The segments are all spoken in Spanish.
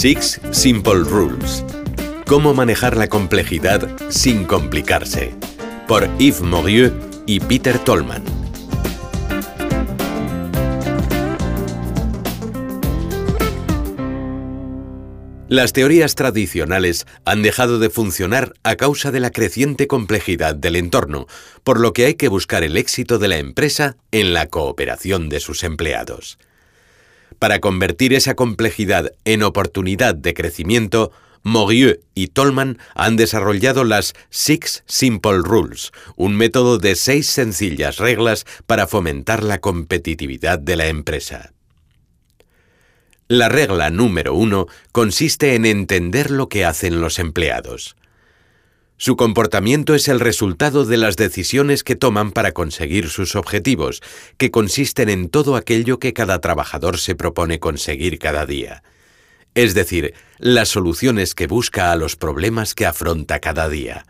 Six Simple Rules. Cómo manejar la complejidad sin complicarse. Por Yves Morieux y Peter Tolman. Las teorías tradicionales han dejado de funcionar a causa de la creciente complejidad del entorno, por lo que hay que buscar el éxito de la empresa en la cooperación de sus empleados. Para convertir esa complejidad en oportunidad de crecimiento, Morieux y Tolman han desarrollado las Six Simple Rules, un método de seis sencillas reglas para fomentar la competitividad de la empresa. La regla número uno consiste en entender lo que hacen los empleados. Su comportamiento es el resultado de las decisiones que toman para conseguir sus objetivos, que consisten en todo aquello que cada trabajador se propone conseguir cada día. Es decir, las soluciones que busca a los problemas que afronta cada día.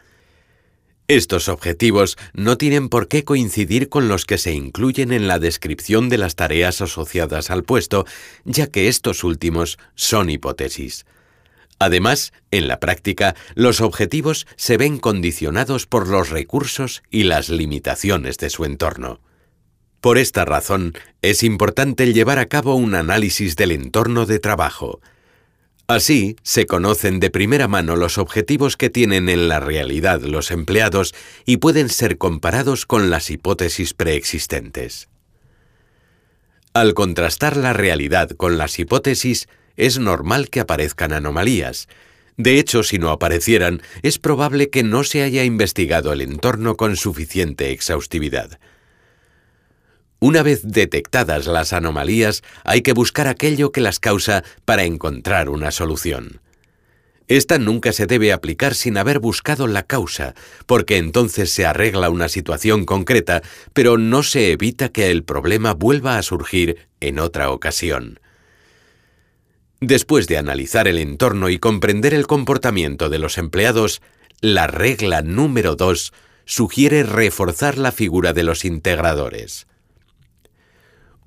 Estos objetivos no tienen por qué coincidir con los que se incluyen en la descripción de las tareas asociadas al puesto, ya que estos últimos son hipótesis. Además, en la práctica, los objetivos se ven condicionados por los recursos y las limitaciones de su entorno. Por esta razón, es importante llevar a cabo un análisis del entorno de trabajo, Así, se conocen de primera mano los objetivos que tienen en la realidad los empleados y pueden ser comparados con las hipótesis preexistentes. Al contrastar la realidad con las hipótesis, es normal que aparezcan anomalías. De hecho, si no aparecieran, es probable que no se haya investigado el entorno con suficiente exhaustividad. Una vez detectadas las anomalías, hay que buscar aquello que las causa para encontrar una solución. Esta nunca se debe aplicar sin haber buscado la causa, porque entonces se arregla una situación concreta, pero no se evita que el problema vuelva a surgir en otra ocasión. Después de analizar el entorno y comprender el comportamiento de los empleados, la regla número 2 sugiere reforzar la figura de los integradores.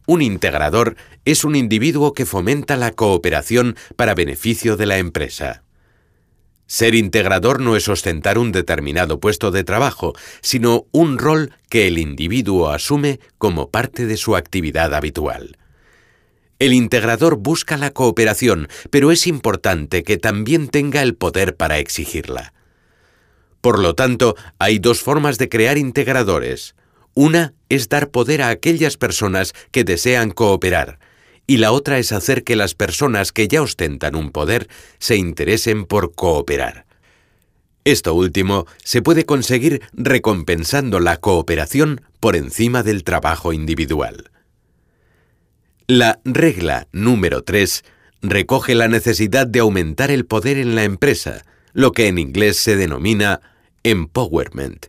Un integrador es un individuo que fomenta la cooperación para beneficio de la empresa. Ser integrador no es ostentar un determinado puesto de trabajo, sino un rol que el individuo asume como parte de su actividad habitual. El integrador busca la cooperación, pero es importante que también tenga el poder para exigirla. Por lo tanto, hay dos formas de crear integradores. Una es dar poder a aquellas personas que desean cooperar, y la otra es hacer que las personas que ya ostentan un poder se interesen por cooperar. Esto último se puede conseguir recompensando la cooperación por encima del trabajo individual. La regla número 3 recoge la necesidad de aumentar el poder en la empresa, lo que en inglés se denomina empowerment,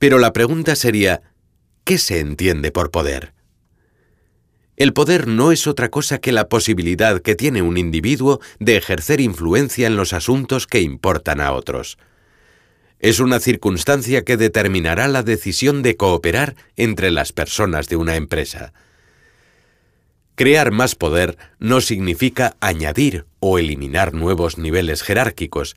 pero la pregunta sería, ¿qué se entiende por poder? El poder no es otra cosa que la posibilidad que tiene un individuo de ejercer influencia en los asuntos que importan a otros. Es una circunstancia que determinará la decisión de cooperar entre las personas de una empresa. Crear más poder no significa añadir o eliminar nuevos niveles jerárquicos,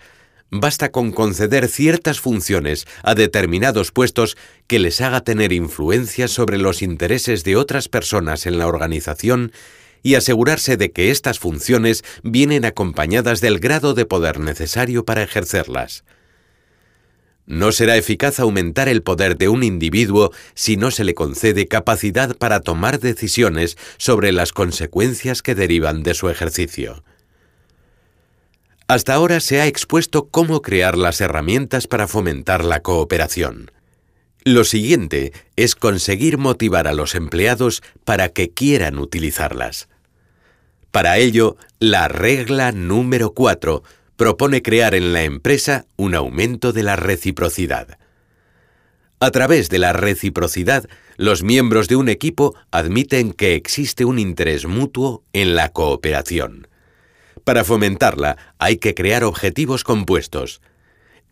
basta con conceder ciertas funciones a determinados puestos que les haga tener influencia sobre los intereses de otras personas en la organización y asegurarse de que estas funciones vienen acompañadas del grado de poder necesario para ejercerlas. No será eficaz aumentar el poder de un individuo si no se le concede capacidad para tomar decisiones sobre las consecuencias que derivan de su ejercicio. Hasta ahora se ha expuesto cómo crear las herramientas para fomentar la cooperación. Lo siguiente es conseguir motivar a los empleados para que quieran utilizarlas. Para ello, la regla número 4 propone crear en la empresa un aumento de la reciprocidad. A través de la reciprocidad, los miembros de un equipo admiten que existe un interés mutuo en la cooperación. Para fomentarla hay que crear objetivos compuestos.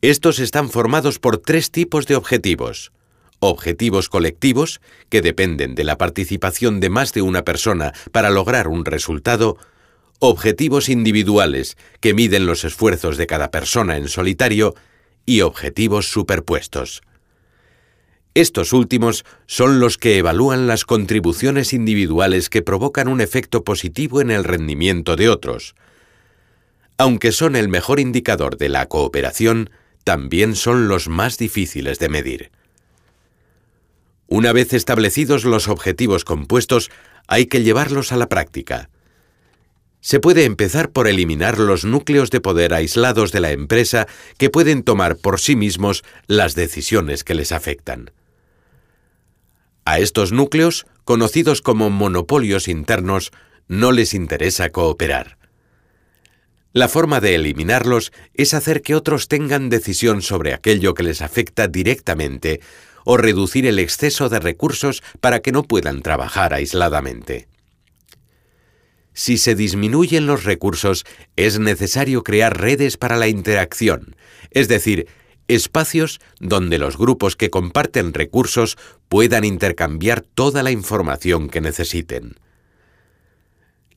Estos están formados por tres tipos de objetivos. Objetivos colectivos, que dependen de la participación de más de una persona para lograr un resultado. Objetivos individuales que miden los esfuerzos de cada persona en solitario y objetivos superpuestos. Estos últimos son los que evalúan las contribuciones individuales que provocan un efecto positivo en el rendimiento de otros. Aunque son el mejor indicador de la cooperación, también son los más difíciles de medir. Una vez establecidos los objetivos compuestos, hay que llevarlos a la práctica. Se puede empezar por eliminar los núcleos de poder aislados de la empresa que pueden tomar por sí mismos las decisiones que les afectan. A estos núcleos, conocidos como monopolios internos, no les interesa cooperar. La forma de eliminarlos es hacer que otros tengan decisión sobre aquello que les afecta directamente o reducir el exceso de recursos para que no puedan trabajar aisladamente. Si se disminuyen los recursos, es necesario crear redes para la interacción, es decir, espacios donde los grupos que comparten recursos puedan intercambiar toda la información que necesiten.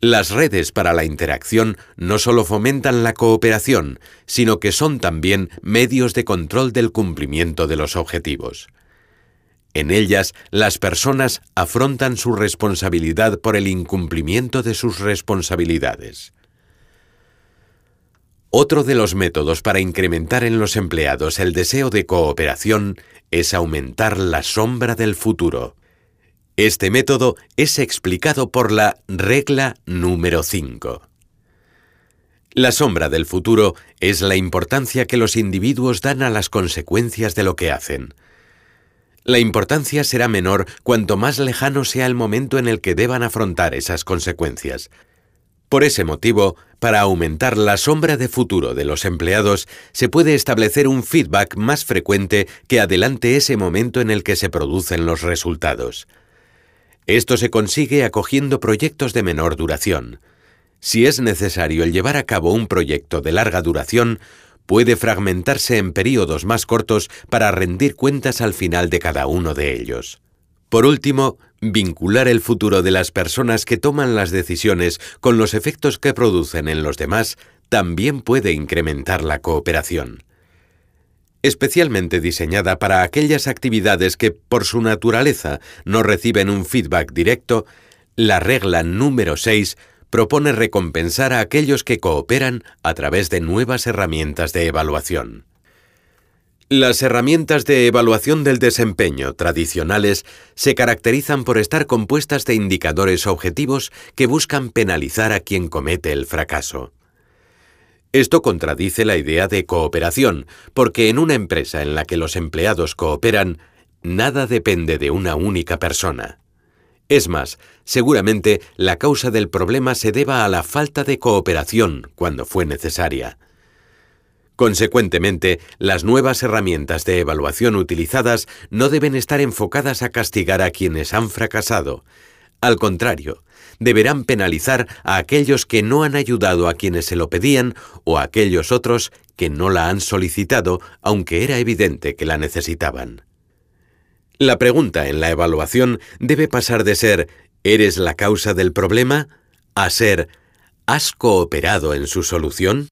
Las redes para la interacción no solo fomentan la cooperación, sino que son también medios de control del cumplimiento de los objetivos. En ellas, las personas afrontan su responsabilidad por el incumplimiento de sus responsabilidades. Otro de los métodos para incrementar en los empleados el deseo de cooperación es aumentar la sombra del futuro. Este método es explicado por la regla número 5. La sombra del futuro es la importancia que los individuos dan a las consecuencias de lo que hacen. La importancia será menor cuanto más lejano sea el momento en el que deban afrontar esas consecuencias. Por ese motivo, para aumentar la sombra de futuro de los empleados, se puede establecer un feedback más frecuente que adelante ese momento en el que se producen los resultados. Esto se consigue acogiendo proyectos de menor duración. Si es necesario el llevar a cabo un proyecto de larga duración, puede fragmentarse en períodos más cortos para rendir cuentas al final de cada uno de ellos. Por último, vincular el futuro de las personas que toman las decisiones con los efectos que producen en los demás también puede incrementar la cooperación. Especialmente diseñada para aquellas actividades que, por su naturaleza, no reciben un feedback directo, la regla número 6 propone recompensar a aquellos que cooperan a través de nuevas herramientas de evaluación. Las herramientas de evaluación del desempeño tradicionales se caracterizan por estar compuestas de indicadores objetivos que buscan penalizar a quien comete el fracaso. Esto contradice la idea de cooperación, porque en una empresa en la que los empleados cooperan, nada depende de una única persona. Es más, seguramente la causa del problema se deba a la falta de cooperación cuando fue necesaria. Consecuentemente, las nuevas herramientas de evaluación utilizadas no deben estar enfocadas a castigar a quienes han fracasado. Al contrario, deberán penalizar a aquellos que no han ayudado a quienes se lo pedían o a aquellos otros que no la han solicitado aunque era evidente que la necesitaban. La pregunta en la evaluación debe pasar de ser ¿eres la causa del problema? a ser ¿has cooperado en su solución?